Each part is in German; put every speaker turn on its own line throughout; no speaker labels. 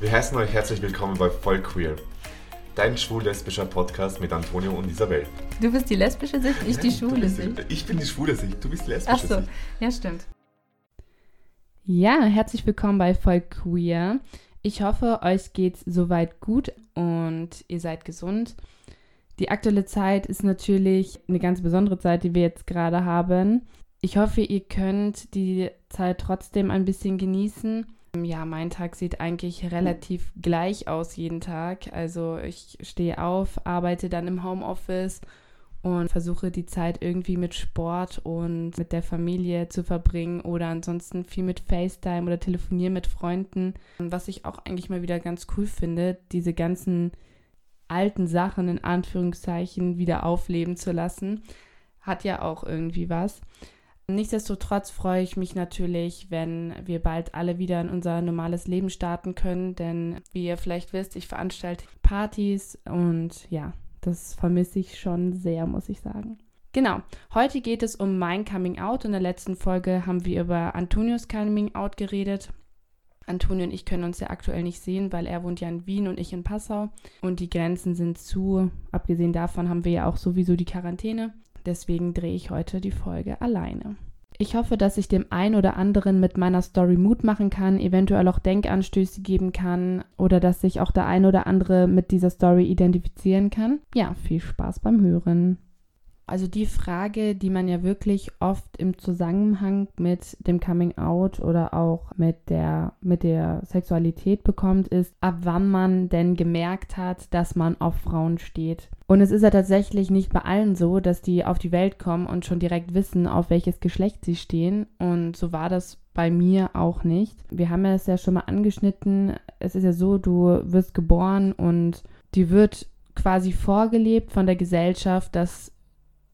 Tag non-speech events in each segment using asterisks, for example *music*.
Wir heißen euch herzlich willkommen bei Voll Queer, dein schwul-lesbischer Podcast mit Antonio und Isabel.
Du bist die lesbische Sicht, ich die schwule Sicht.
Ich bin die schwule Sicht, du bist die lesbische
Ach so,
Sicht.
ja stimmt. Ja, herzlich willkommen bei Voll Queer. Ich hoffe, euch geht's soweit gut und ihr seid gesund. Die aktuelle Zeit ist natürlich eine ganz besondere Zeit, die wir jetzt gerade haben. Ich hoffe, ihr könnt die Zeit trotzdem ein bisschen genießen. Ja, mein Tag sieht eigentlich relativ gleich aus jeden Tag. Also ich stehe auf, arbeite dann im Homeoffice und versuche die Zeit irgendwie mit Sport und mit der Familie zu verbringen oder ansonsten viel mit FaceTime oder telefonieren mit Freunden. Was ich auch eigentlich mal wieder ganz cool finde, diese ganzen alten Sachen in Anführungszeichen wieder aufleben zu lassen, hat ja auch irgendwie was. Nichtsdestotrotz freue ich mich natürlich, wenn wir bald alle wieder in unser normales Leben starten können, denn wie ihr vielleicht wisst, ich veranstalte Partys und ja, das vermisse ich schon sehr, muss ich sagen. Genau, heute geht es um mein Coming Out. In der letzten Folge haben wir über Antonios Coming Out geredet. Antonio und ich können uns ja aktuell nicht sehen, weil er wohnt ja in Wien und ich in Passau und die Grenzen sind zu. Abgesehen davon haben wir ja auch sowieso die Quarantäne. Deswegen drehe ich heute die Folge alleine. Ich hoffe, dass ich dem einen oder anderen mit meiner Story Mut machen kann, eventuell auch Denkanstöße geben kann oder dass sich auch der ein oder andere mit dieser Story identifizieren kann. Ja, viel Spaß beim Hören. Also die Frage, die man ja wirklich oft im Zusammenhang mit dem Coming Out oder auch mit der, mit der Sexualität bekommt, ist, ab wann man denn gemerkt hat, dass man auf Frauen steht. Und es ist ja tatsächlich nicht bei allen so, dass die auf die Welt kommen und schon direkt wissen, auf welches Geschlecht sie stehen. Und so war das bei mir auch nicht. Wir haben es ja schon mal angeschnitten. Es ist ja so, du wirst geboren und die wird quasi vorgelebt von der Gesellschaft, dass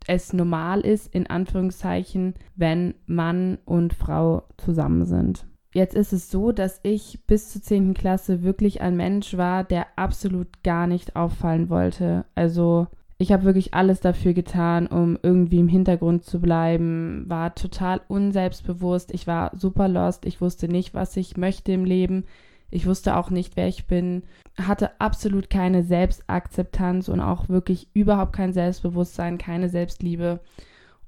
es normal ist, in Anführungszeichen, wenn Mann und Frau zusammen sind. Jetzt ist es so, dass ich bis zur 10. Klasse wirklich ein Mensch war, der absolut gar nicht auffallen wollte. Also ich habe wirklich alles dafür getan, um irgendwie im Hintergrund zu bleiben, war total unselbstbewusst, ich war super lost, ich wusste nicht, was ich möchte im Leben. Ich wusste auch nicht, wer ich bin, hatte absolut keine Selbstakzeptanz und auch wirklich überhaupt kein Selbstbewusstsein, keine Selbstliebe.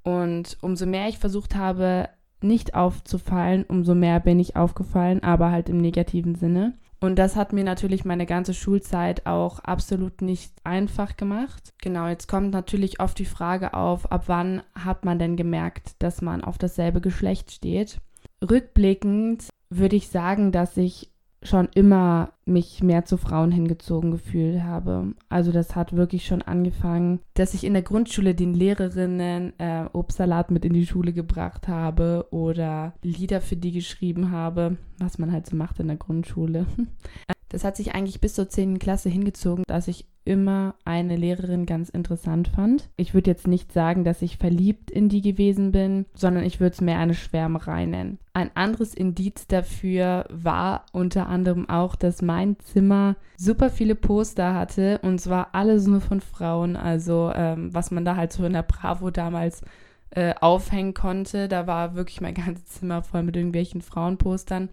Und umso mehr ich versucht habe, nicht aufzufallen, umso mehr bin ich aufgefallen, aber halt im negativen Sinne. Und das hat mir natürlich meine ganze Schulzeit auch absolut nicht einfach gemacht. Genau, jetzt kommt natürlich oft die Frage auf, ab wann hat man denn gemerkt, dass man auf dasselbe Geschlecht steht. Rückblickend würde ich sagen, dass ich schon immer mich mehr zu Frauen hingezogen gefühlt habe. Also das hat wirklich schon angefangen, dass ich in der Grundschule den Lehrerinnen äh, Obstsalat mit in die Schule gebracht habe oder Lieder für die geschrieben habe, was man halt so macht in der Grundschule. *laughs* Das hat sich eigentlich bis zur 10. Klasse hingezogen, dass ich immer eine Lehrerin ganz interessant fand. Ich würde jetzt nicht sagen, dass ich verliebt in die gewesen bin, sondern ich würde es mehr eine Schwärmerei nennen. Ein anderes Indiz dafür war unter anderem auch, dass mein Zimmer super viele Poster hatte und zwar alles nur von Frauen. Also ähm, was man da halt so in der Bravo damals äh, aufhängen konnte. Da war wirklich mein *laughs* ganzes Zimmer voll mit irgendwelchen Frauenpostern.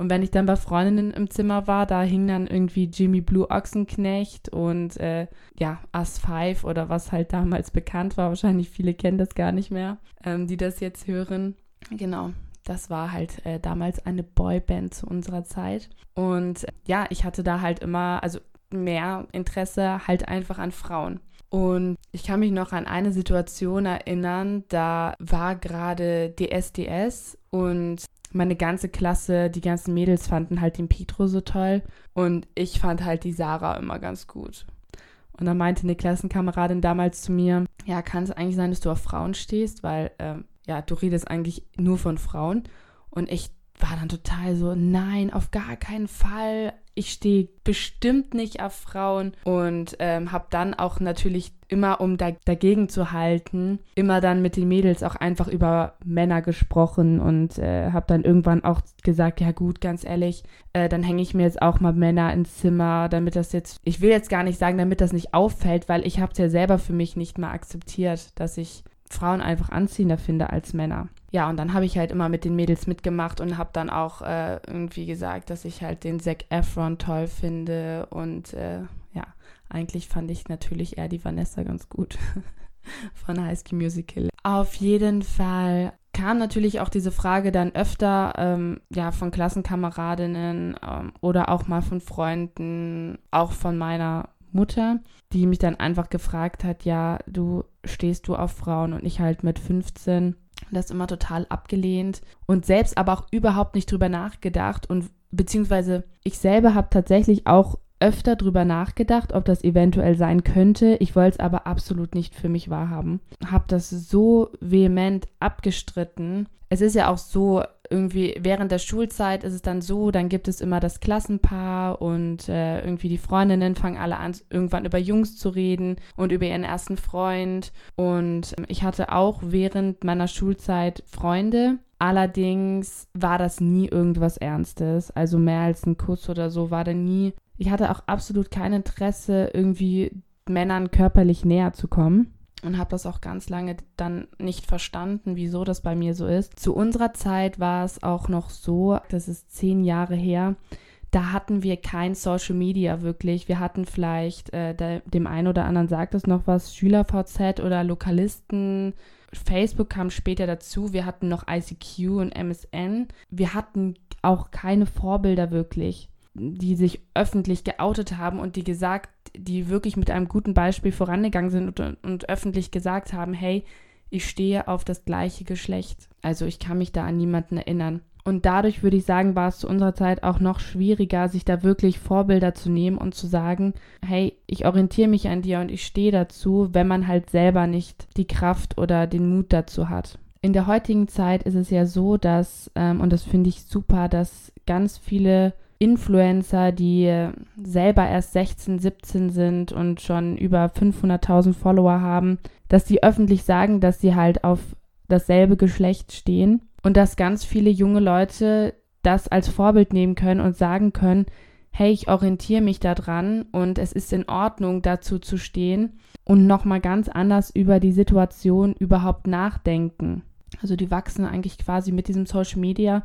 Und wenn ich dann bei Freundinnen im Zimmer war, da hing dann irgendwie Jimmy Blue Ochsenknecht und äh, ja, Us 5 oder was halt damals bekannt war. Wahrscheinlich viele kennen das gar nicht mehr, ähm, die das jetzt hören. Genau, das war halt äh, damals eine Boyband zu unserer Zeit. Und äh, ja, ich hatte da halt immer, also mehr Interesse halt einfach an Frauen. Und ich kann mich noch an eine Situation erinnern, da war gerade DSDS und meine ganze Klasse, die ganzen Mädels fanden halt den Petro so toll und ich fand halt die Sarah immer ganz gut. Und dann meinte eine Klassenkameradin damals zu mir, ja, kann es eigentlich sein, dass du auf Frauen stehst, weil, ähm, ja, du redest eigentlich nur von Frauen. Und ich war dann total so, nein, auf gar keinen Fall. Ich stehe bestimmt nicht auf Frauen und ähm, habe dann auch natürlich immer, um da, dagegen zu halten, immer dann mit den Mädels auch einfach über Männer gesprochen und äh, habe dann irgendwann auch gesagt, ja gut, ganz ehrlich, äh, dann hänge ich mir jetzt auch mal Männer ins Zimmer, damit das jetzt, ich will jetzt gar nicht sagen, damit das nicht auffällt, weil ich habe es ja selber für mich nicht mal akzeptiert, dass ich Frauen einfach anziehender finde als Männer. Ja, und dann habe ich halt immer mit den Mädels mitgemacht und habe dann auch äh, irgendwie gesagt, dass ich halt den Zac Efron toll finde. Und äh, eigentlich fand ich natürlich eher die Vanessa ganz gut *laughs* von High School Musical. Auf jeden Fall kam natürlich auch diese Frage dann öfter ähm, ja von Klassenkameradinnen ähm, oder auch mal von Freunden, auch von meiner Mutter, die mich dann einfach gefragt hat, ja, du stehst du auf Frauen und ich halt mit 15 das immer total abgelehnt und selbst aber auch überhaupt nicht drüber nachgedacht und beziehungsweise ich selber habe tatsächlich auch öfter drüber nachgedacht, ob das eventuell sein könnte. Ich wollte es aber absolut nicht für mich wahrhaben. Habe das so vehement abgestritten. Es ist ja auch so, irgendwie während der Schulzeit ist es dann so, dann gibt es immer das Klassenpaar und äh, irgendwie die Freundinnen fangen alle an, irgendwann über Jungs zu reden und über ihren ersten Freund. Und ähm, ich hatte auch während meiner Schulzeit Freunde. Allerdings war das nie irgendwas Ernstes. Also mehr als ein Kuss oder so war da nie. Ich hatte auch absolut kein Interesse, irgendwie Männern körperlich näher zu kommen und habe das auch ganz lange dann nicht verstanden, wieso das bei mir so ist. Zu unserer Zeit war es auch noch so, das ist zehn Jahre her, da hatten wir kein Social Media wirklich. Wir hatten vielleicht, äh, dem einen oder anderen sagt es noch was, SchülerVZ oder Lokalisten. Facebook kam später dazu. Wir hatten noch ICQ und MSN. Wir hatten auch keine Vorbilder wirklich die sich öffentlich geoutet haben und die gesagt, die wirklich mit einem guten Beispiel vorangegangen sind und, und öffentlich gesagt haben, hey, ich stehe auf das gleiche Geschlecht. Also ich kann mich da an niemanden erinnern. Und dadurch würde ich sagen, war es zu unserer Zeit auch noch schwieriger, sich da wirklich Vorbilder zu nehmen und zu sagen, hey, ich orientiere mich an dir und ich stehe dazu, wenn man halt selber nicht die Kraft oder den Mut dazu hat. In der heutigen Zeit ist es ja so, dass, ähm, und das finde ich super, dass ganz viele Influencer, die selber erst 16, 17 sind und schon über 500.000 Follower haben, dass die öffentlich sagen, dass sie halt auf dasselbe Geschlecht stehen und dass ganz viele junge Leute das als Vorbild nehmen können und sagen können, hey, ich orientiere mich daran und es ist in Ordnung, dazu zu stehen und nochmal ganz anders über die Situation überhaupt nachdenken. Also die wachsen eigentlich quasi mit diesem Social Media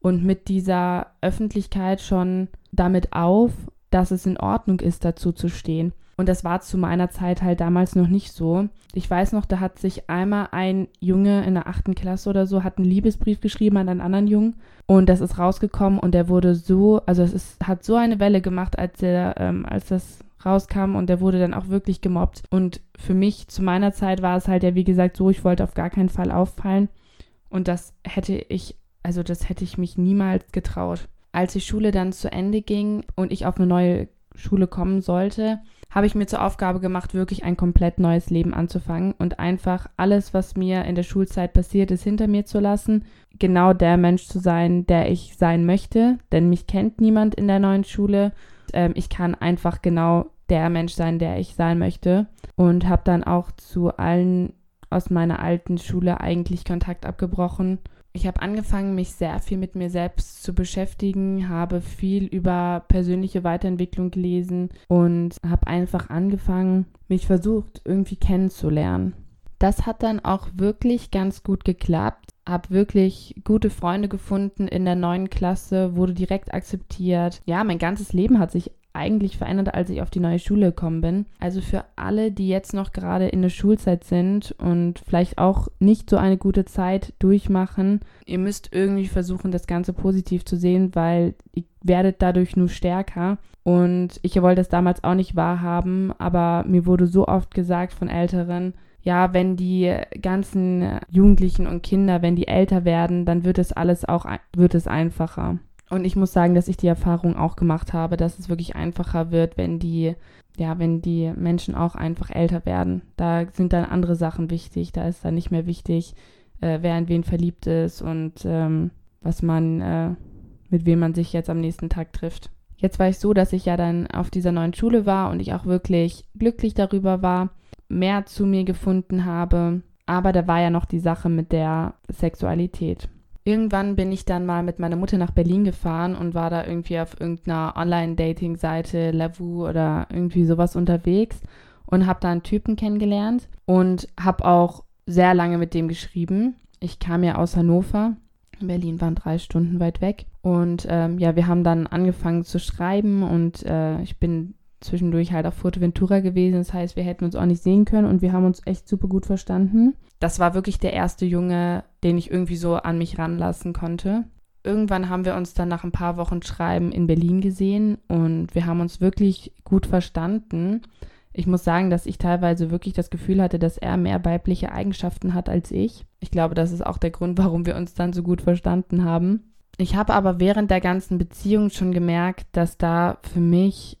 und mit dieser Öffentlichkeit schon damit auf, dass es in Ordnung ist, dazu zu stehen. Und das war zu meiner Zeit halt damals noch nicht so. Ich weiß noch, da hat sich einmal ein Junge in der achten Klasse oder so, hat einen Liebesbrief geschrieben an einen anderen Jungen. Und das ist rausgekommen und der wurde so, also es ist, hat so eine Welle gemacht, als er, ähm, als das rauskam und der wurde dann auch wirklich gemobbt. Und für mich zu meiner Zeit war es halt ja, wie gesagt, so, ich wollte auf gar keinen Fall auffallen. Und das hätte ich also das hätte ich mich niemals getraut. Als die Schule dann zu Ende ging und ich auf eine neue Schule kommen sollte, habe ich mir zur Aufgabe gemacht, wirklich ein komplett neues Leben anzufangen und einfach alles, was mir in der Schulzeit passiert ist, hinter mir zu lassen, genau der Mensch zu sein, der ich sein möchte, denn mich kennt niemand in der neuen Schule. Ähm, ich kann einfach genau der Mensch sein, der ich sein möchte und habe dann auch zu allen aus meiner alten Schule eigentlich Kontakt abgebrochen ich habe angefangen, mich sehr viel mit mir selbst zu beschäftigen, habe viel über persönliche Weiterentwicklung gelesen und habe einfach angefangen, mich versucht, irgendwie kennenzulernen. Das hat dann auch wirklich ganz gut geklappt. Habe wirklich gute Freunde gefunden in der neuen Klasse, wurde direkt akzeptiert. Ja, mein ganzes Leben hat sich eigentlich verändert, als ich auf die neue Schule gekommen bin. Also für alle, die jetzt noch gerade in der Schulzeit sind und vielleicht auch nicht so eine gute Zeit durchmachen, ihr müsst irgendwie versuchen, das Ganze positiv zu sehen, weil ihr werdet dadurch nur stärker. Und ich wollte das damals auch nicht wahrhaben, aber mir wurde so oft gesagt von Älteren, ja, wenn die ganzen Jugendlichen und Kinder, wenn die älter werden, dann wird es alles auch, wird es einfacher. Und ich muss sagen, dass ich die Erfahrung auch gemacht habe, dass es wirklich einfacher wird, wenn die, ja, wenn die Menschen auch einfach älter werden. Da sind dann andere Sachen wichtig. Da ist dann nicht mehr wichtig, äh, wer in wen verliebt ist und ähm, was man, äh, mit wem man sich jetzt am nächsten Tag trifft. Jetzt war ich so, dass ich ja dann auf dieser neuen Schule war und ich auch wirklich glücklich darüber war, mehr zu mir gefunden habe. Aber da war ja noch die Sache mit der Sexualität. Irgendwann bin ich dann mal mit meiner Mutter nach Berlin gefahren und war da irgendwie auf irgendeiner Online-Dating-Seite, Lavu oder irgendwie sowas unterwegs und habe da einen Typen kennengelernt und habe auch sehr lange mit dem geschrieben. Ich kam ja aus Hannover. Berlin waren drei Stunden weit weg. Und ähm, ja, wir haben dann angefangen zu schreiben und äh, ich bin zwischendurch halt auf Fuerteventura gewesen. Das heißt, wir hätten uns auch nicht sehen können und wir haben uns echt super gut verstanden. Das war wirklich der erste Junge, den ich irgendwie so an mich ranlassen konnte. Irgendwann haben wir uns dann nach ein paar Wochen Schreiben in Berlin gesehen und wir haben uns wirklich gut verstanden. Ich muss sagen, dass ich teilweise wirklich das Gefühl hatte, dass er mehr weibliche Eigenschaften hat als ich. Ich glaube, das ist auch der Grund, warum wir uns dann so gut verstanden haben. Ich habe aber während der ganzen Beziehung schon gemerkt, dass da für mich,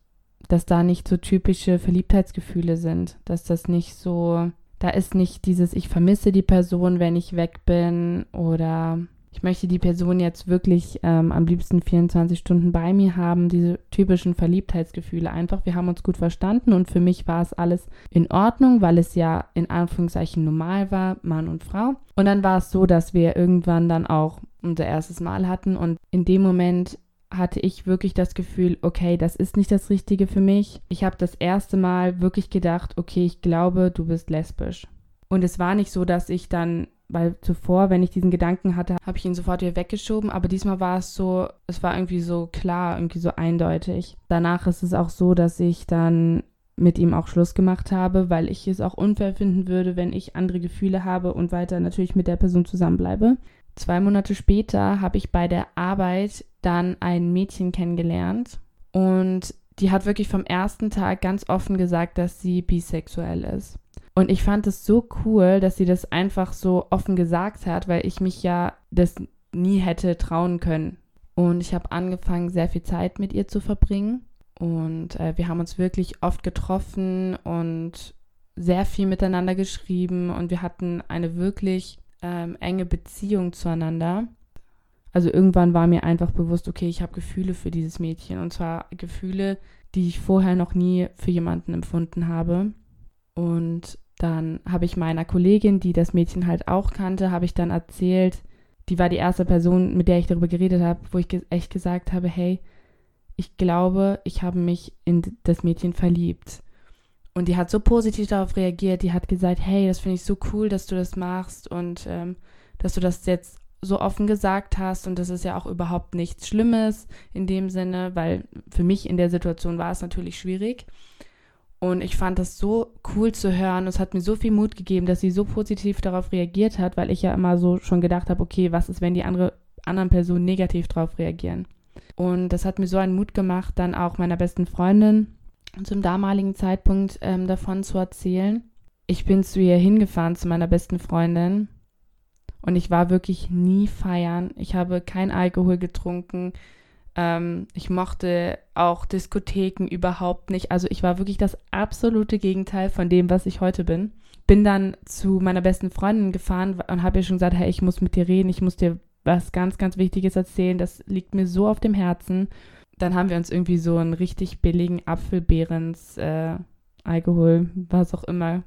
dass da nicht so typische Verliebtheitsgefühle sind, dass das nicht so, da ist nicht dieses, ich vermisse die Person, wenn ich weg bin oder ich möchte die Person jetzt wirklich ähm, am liebsten 24 Stunden bei mir haben, diese typischen Verliebtheitsgefühle einfach. Wir haben uns gut verstanden und für mich war es alles in Ordnung, weil es ja in Anführungszeichen normal war, Mann und Frau. Und dann war es so, dass wir irgendwann dann auch unser erstes Mal hatten und in dem Moment hatte ich wirklich das Gefühl, okay, das ist nicht das Richtige für mich. Ich habe das erste Mal wirklich gedacht, okay, ich glaube, du bist lesbisch. Und es war nicht so, dass ich dann weil zuvor, wenn ich diesen Gedanken hatte, habe ich ihn sofort wieder weggeschoben, aber diesmal war es so, es war irgendwie so klar, irgendwie so eindeutig. Danach ist es auch so, dass ich dann mit ihm auch Schluss gemacht habe, weil ich es auch unfair finden würde, wenn ich andere Gefühle habe und weiter natürlich mit der Person zusammenbleibe. Zwei Monate später habe ich bei der Arbeit dann ein Mädchen kennengelernt und die hat wirklich vom ersten Tag ganz offen gesagt, dass sie bisexuell ist. Und ich fand es so cool, dass sie das einfach so offen gesagt hat, weil ich mich ja das nie hätte trauen können. Und ich habe angefangen, sehr viel Zeit mit ihr zu verbringen. Und äh, wir haben uns wirklich oft getroffen und sehr viel miteinander geschrieben. Und wir hatten eine wirklich ähm, enge Beziehung zueinander. Also irgendwann war mir einfach bewusst, okay, ich habe Gefühle für dieses Mädchen. Und zwar Gefühle, die ich vorher noch nie für jemanden empfunden habe. Und dann habe ich meiner Kollegin, die das Mädchen halt auch kannte, habe ich dann erzählt, die war die erste Person, mit der ich darüber geredet habe, wo ich ge echt gesagt habe, hey, ich glaube, ich habe mich in das Mädchen verliebt. Und die hat so positiv darauf reagiert, die hat gesagt, hey, das finde ich so cool, dass du das machst und ähm, dass du das jetzt so offen gesagt hast und das ist ja auch überhaupt nichts Schlimmes in dem Sinne, weil für mich in der Situation war es natürlich schwierig. Und ich fand das so cool zu hören. Es hat mir so viel Mut gegeben, dass sie so positiv darauf reagiert hat, weil ich ja immer so schon gedacht habe, okay, was ist, wenn die andere, anderen Personen negativ darauf reagieren? Und das hat mir so einen Mut gemacht, dann auch meiner besten Freundin zum damaligen Zeitpunkt ähm, davon zu erzählen. Ich bin zu ihr hingefahren, zu meiner besten Freundin. Und ich war wirklich nie feiern. Ich habe kein Alkohol getrunken. Ähm, ich mochte auch Diskotheken überhaupt nicht. Also ich war wirklich das absolute Gegenteil von dem, was ich heute bin. Bin dann zu meiner besten Freundin gefahren und habe ihr schon gesagt, hey, ich muss mit dir reden, ich muss dir was ganz, ganz Wichtiges erzählen. Das liegt mir so auf dem Herzen. Dann haben wir uns irgendwie so einen richtig billigen Apfelbeerens äh, Alkohol, was auch immer,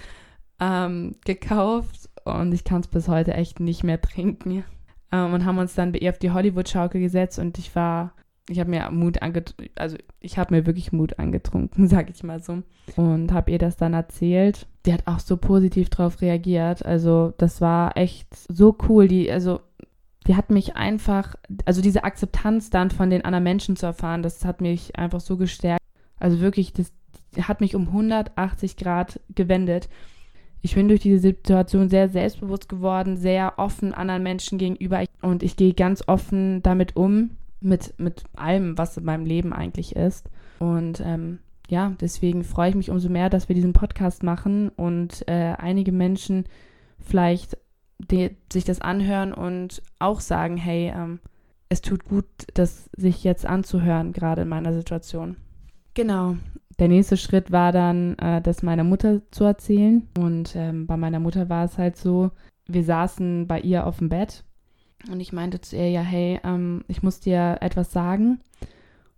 *laughs* ähm, gekauft und ich kann es bis heute echt nicht mehr trinken ähm, und haben uns dann bei ihr auf die Hollywood-Schaukel gesetzt und ich war, ich habe mir Mut angetrunken, also ich habe mir wirklich Mut angetrunken, *laughs* sag ich mal so. Und habe ihr das dann erzählt. Die hat auch so positiv drauf reagiert. Also das war echt so cool. Die, also die hat mich einfach, also diese Akzeptanz dann von den anderen Menschen zu erfahren, das hat mich einfach so gestärkt. Also wirklich, das hat mich um 180 Grad gewendet ich bin durch diese Situation sehr selbstbewusst geworden, sehr offen anderen Menschen gegenüber und ich gehe ganz offen damit um, mit, mit allem, was in meinem Leben eigentlich ist. Und ähm, ja, deswegen freue ich mich umso mehr, dass wir diesen Podcast machen und äh, einige Menschen vielleicht die, sich das anhören und auch sagen, hey, ähm, es tut gut, das sich jetzt anzuhören, gerade in meiner Situation. Genau der nächste Schritt war dann, äh, das meiner Mutter zu erzählen. Und ähm, bei meiner Mutter war es halt so, wir saßen bei ihr auf dem Bett und ich meinte zu ihr, ja, hey, ähm, ich muss dir etwas sagen.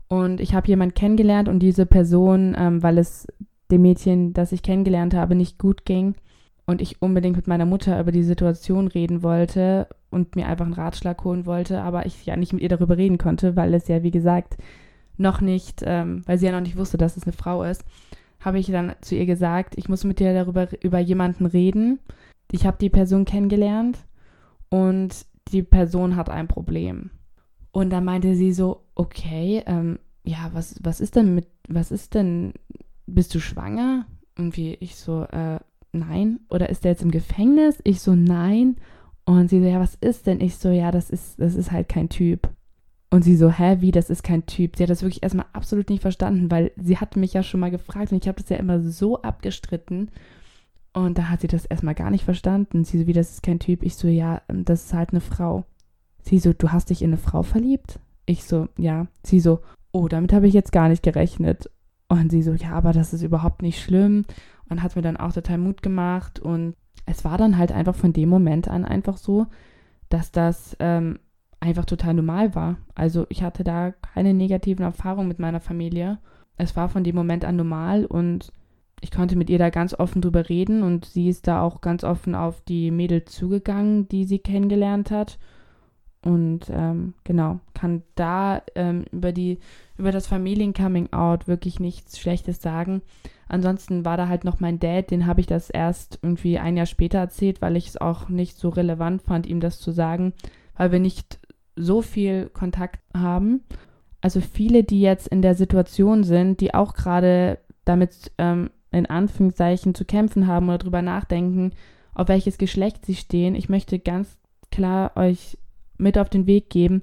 Und ich habe jemanden kennengelernt und diese Person, ähm, weil es dem Mädchen, das ich kennengelernt habe, nicht gut ging und ich unbedingt mit meiner Mutter über die Situation reden wollte und mir einfach einen Ratschlag holen wollte, aber ich ja nicht mit ihr darüber reden konnte, weil es ja, wie gesagt, noch nicht, ähm, weil sie ja noch nicht wusste, dass es eine Frau ist, habe ich dann zu ihr gesagt, ich muss mit dir darüber über jemanden reden. Ich habe die Person kennengelernt und die Person hat ein Problem. Und dann meinte sie so, okay, ähm, ja, was, was ist denn mit, was ist denn, bist du schwanger? Irgendwie ich so, äh, nein. Oder ist der jetzt im Gefängnis? Ich so, nein. Und sie so, ja, was ist denn? Ich so, ja, das ist, das ist halt kein Typ. Und sie so, hä, wie, das ist kein Typ. Sie hat das wirklich erstmal absolut nicht verstanden, weil sie hat mich ja schon mal gefragt und ich habe das ja immer so abgestritten. Und da hat sie das erstmal gar nicht verstanden. Sie so, wie, das ist kein Typ. Ich so, ja, das ist halt eine Frau. Sie so, du hast dich in eine Frau verliebt? Ich so, ja. Sie so, oh, damit habe ich jetzt gar nicht gerechnet. Und sie so, ja, aber das ist überhaupt nicht schlimm. Und hat mir dann auch total Mut gemacht. Und es war dann halt einfach von dem Moment an einfach so, dass das ähm, einfach total normal war. Also ich hatte da keine negativen Erfahrungen mit meiner Familie. Es war von dem Moment an normal und ich konnte mit ihr da ganz offen drüber reden und sie ist da auch ganz offen auf die Mädels zugegangen, die sie kennengelernt hat. Und ähm, genau, kann da ähm, über, die, über das Familien-Coming-out wirklich nichts Schlechtes sagen. Ansonsten war da halt noch mein Dad, den habe ich das erst irgendwie ein Jahr später erzählt, weil ich es auch nicht so relevant fand, ihm das zu sagen, weil wir nicht so viel Kontakt haben. Also viele, die jetzt in der Situation sind, die auch gerade damit ähm, in Anführungszeichen zu kämpfen haben oder drüber nachdenken, auf welches Geschlecht sie stehen. Ich möchte ganz klar euch mit auf den Weg geben,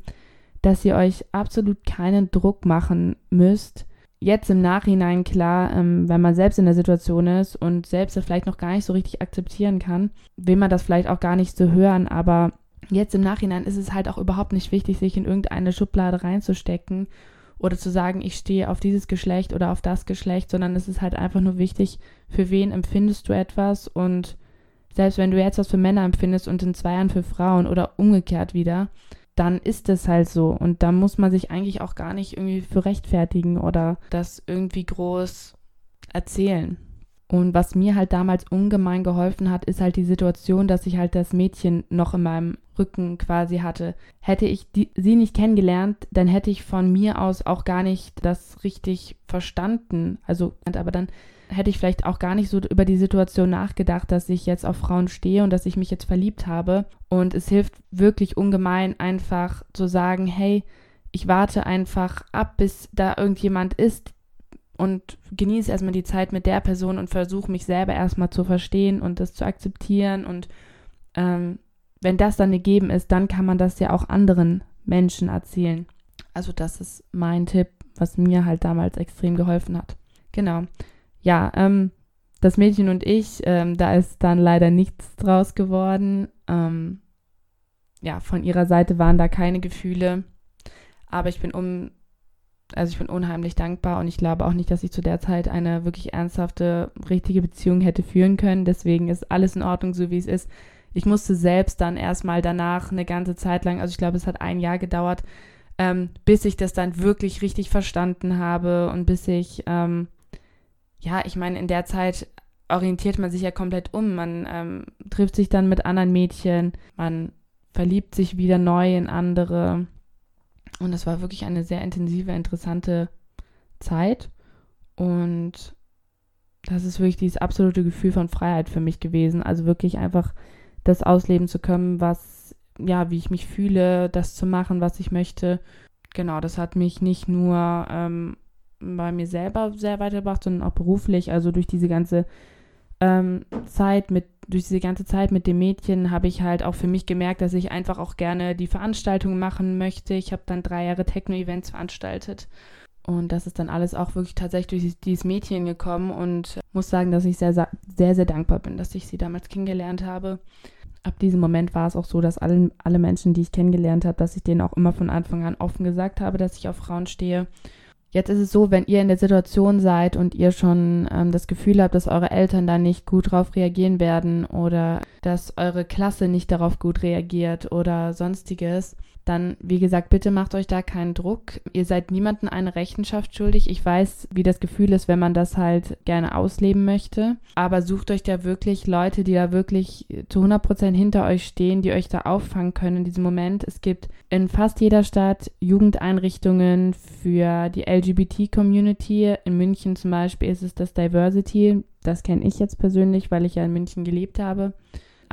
dass ihr euch absolut keinen Druck machen müsst. Jetzt im Nachhinein klar, ähm, wenn man selbst in der Situation ist und selbst vielleicht noch gar nicht so richtig akzeptieren kann, will man das vielleicht auch gar nicht so hören, aber jetzt im Nachhinein ist es halt auch überhaupt nicht wichtig, sich in irgendeine Schublade reinzustecken oder zu sagen, ich stehe auf dieses Geschlecht oder auf das Geschlecht, sondern es ist halt einfach nur wichtig, für wen empfindest du etwas und selbst wenn du jetzt was für Männer empfindest und in zwei Jahren für Frauen oder umgekehrt wieder, dann ist es halt so und da muss man sich eigentlich auch gar nicht irgendwie für rechtfertigen oder das irgendwie groß erzählen. Und was mir halt damals ungemein geholfen hat, ist halt die Situation, dass ich halt das Mädchen noch in meinem Rücken quasi hatte. Hätte ich die, sie nicht kennengelernt, dann hätte ich von mir aus auch gar nicht das richtig verstanden. Also, aber dann hätte ich vielleicht auch gar nicht so über die Situation nachgedacht, dass ich jetzt auf Frauen stehe und dass ich mich jetzt verliebt habe. Und es hilft wirklich ungemein, einfach zu sagen, hey, ich warte einfach ab, bis da irgendjemand ist und genieße erstmal die Zeit mit der Person und versuche mich selber erstmal zu verstehen und das zu akzeptieren und ähm, wenn das dann gegeben ist, dann kann man das ja auch anderen Menschen erzählen. Also das ist mein Tipp, was mir halt damals extrem geholfen hat. Genau. Ja, ähm, das Mädchen und ich, ähm, da ist dann leider nichts draus geworden. Ähm, ja, von ihrer Seite waren da keine Gefühle. Aber ich bin um, also ich bin unheimlich dankbar und ich glaube auch nicht, dass ich zu der Zeit eine wirklich ernsthafte, richtige Beziehung hätte führen können. Deswegen ist alles in Ordnung, so wie es ist ich musste selbst dann erstmal danach eine ganze Zeit lang, also ich glaube, es hat ein Jahr gedauert, ähm, bis ich das dann wirklich richtig verstanden habe und bis ich, ähm, ja, ich meine, in der Zeit orientiert man sich ja komplett um. Man ähm, trifft sich dann mit anderen Mädchen, man verliebt sich wieder neu in andere. Und es war wirklich eine sehr intensive, interessante Zeit. Und das ist wirklich dieses absolute Gefühl von Freiheit für mich gewesen. Also wirklich einfach das ausleben zu können, was, ja, wie ich mich fühle, das zu machen, was ich möchte. Genau, das hat mich nicht nur ähm, bei mir selber sehr weitergebracht, sondern auch beruflich. Also durch diese ganze ähm, Zeit mit, durch diese ganze Zeit mit dem Mädchen habe ich halt auch für mich gemerkt, dass ich einfach auch gerne die Veranstaltungen machen möchte. Ich habe dann drei Jahre Techno-Events veranstaltet. Und das ist dann alles auch wirklich tatsächlich durch dieses Mädchen gekommen und muss sagen, dass ich sehr, sehr, sehr dankbar bin, dass ich sie damals kennengelernt habe ab diesem Moment war es auch so, dass alle, alle Menschen, die ich kennengelernt habe, dass ich denen auch immer von Anfang an offen gesagt habe, dass ich auf Frauen stehe. Jetzt ist es so, wenn ihr in der Situation seid und ihr schon ähm, das Gefühl habt, dass eure Eltern da nicht gut drauf reagieren werden oder dass eure Klasse nicht darauf gut reagiert oder sonstiges, dann, wie gesagt, bitte macht euch da keinen Druck. Ihr seid niemandem eine Rechenschaft schuldig. Ich weiß, wie das Gefühl ist, wenn man das halt gerne ausleben möchte. Aber sucht euch da wirklich Leute, die da wirklich zu 100% hinter euch stehen, die euch da auffangen können in diesem Moment. Es gibt in fast jeder Stadt Jugendeinrichtungen für die LGBT-Community. In München zum Beispiel ist es das Diversity. Das kenne ich jetzt persönlich, weil ich ja in München gelebt habe.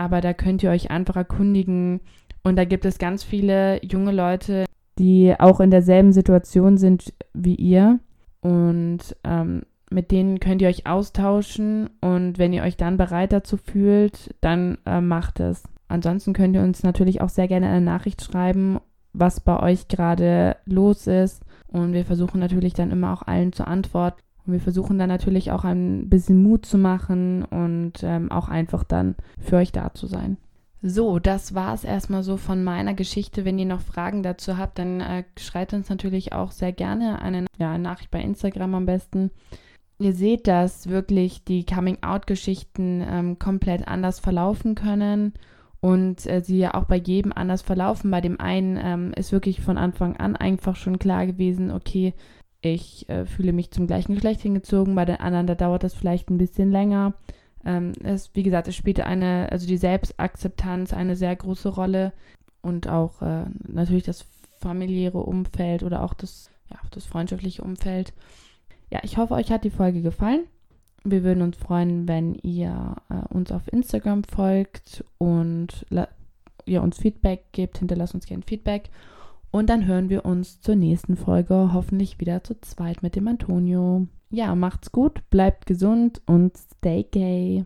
Aber da könnt ihr euch einfach erkundigen, Und da gibt es ganz viele junge Leute, die auch in derselben Situation sind wie ihr. Und ähm, mit denen könnt ihr euch austauschen. Und wenn ihr euch dann bereit dazu fühlt, dann äh, macht es. Ansonsten könnt ihr uns natürlich auch sehr gerne eine Nachricht schreiben, was bei euch gerade los ist. Und wir versuchen natürlich dann immer auch allen zu antworten. Und wir versuchen dann natürlich auch ein bisschen Mut zu machen und ähm, auch einfach dann für euch da zu sein. So, das war es erstmal so von meiner Geschichte. Wenn ihr noch Fragen dazu habt, dann äh, schreibt uns natürlich auch sehr gerne eine, ja, Nachricht bei Instagram am besten. Ihr seht, dass wirklich die Coming-out-Geschichten ähm, komplett anders verlaufen können und äh, sie ja auch bei jedem anders verlaufen. Bei dem einen ähm, ist wirklich von Anfang an einfach schon klar gewesen, okay, ich äh, fühle mich zum gleichen Geschlecht hingezogen. Bei den anderen, da dauert das vielleicht ein bisschen länger. Ähm, es, wie gesagt, es spielte eine, also die Selbstakzeptanz eine sehr große Rolle und auch äh, natürlich das familiäre Umfeld oder auch das, ja, das freundschaftliche Umfeld. Ja, ich hoffe, euch hat die Folge gefallen. Wir würden uns freuen, wenn ihr äh, uns auf Instagram folgt und ihr uns Feedback gebt. Hinterlasst uns gerne Feedback. Und dann hören wir uns zur nächsten Folge hoffentlich wieder zu zweit mit dem Antonio. Ja, macht's gut, bleibt gesund und stay gay.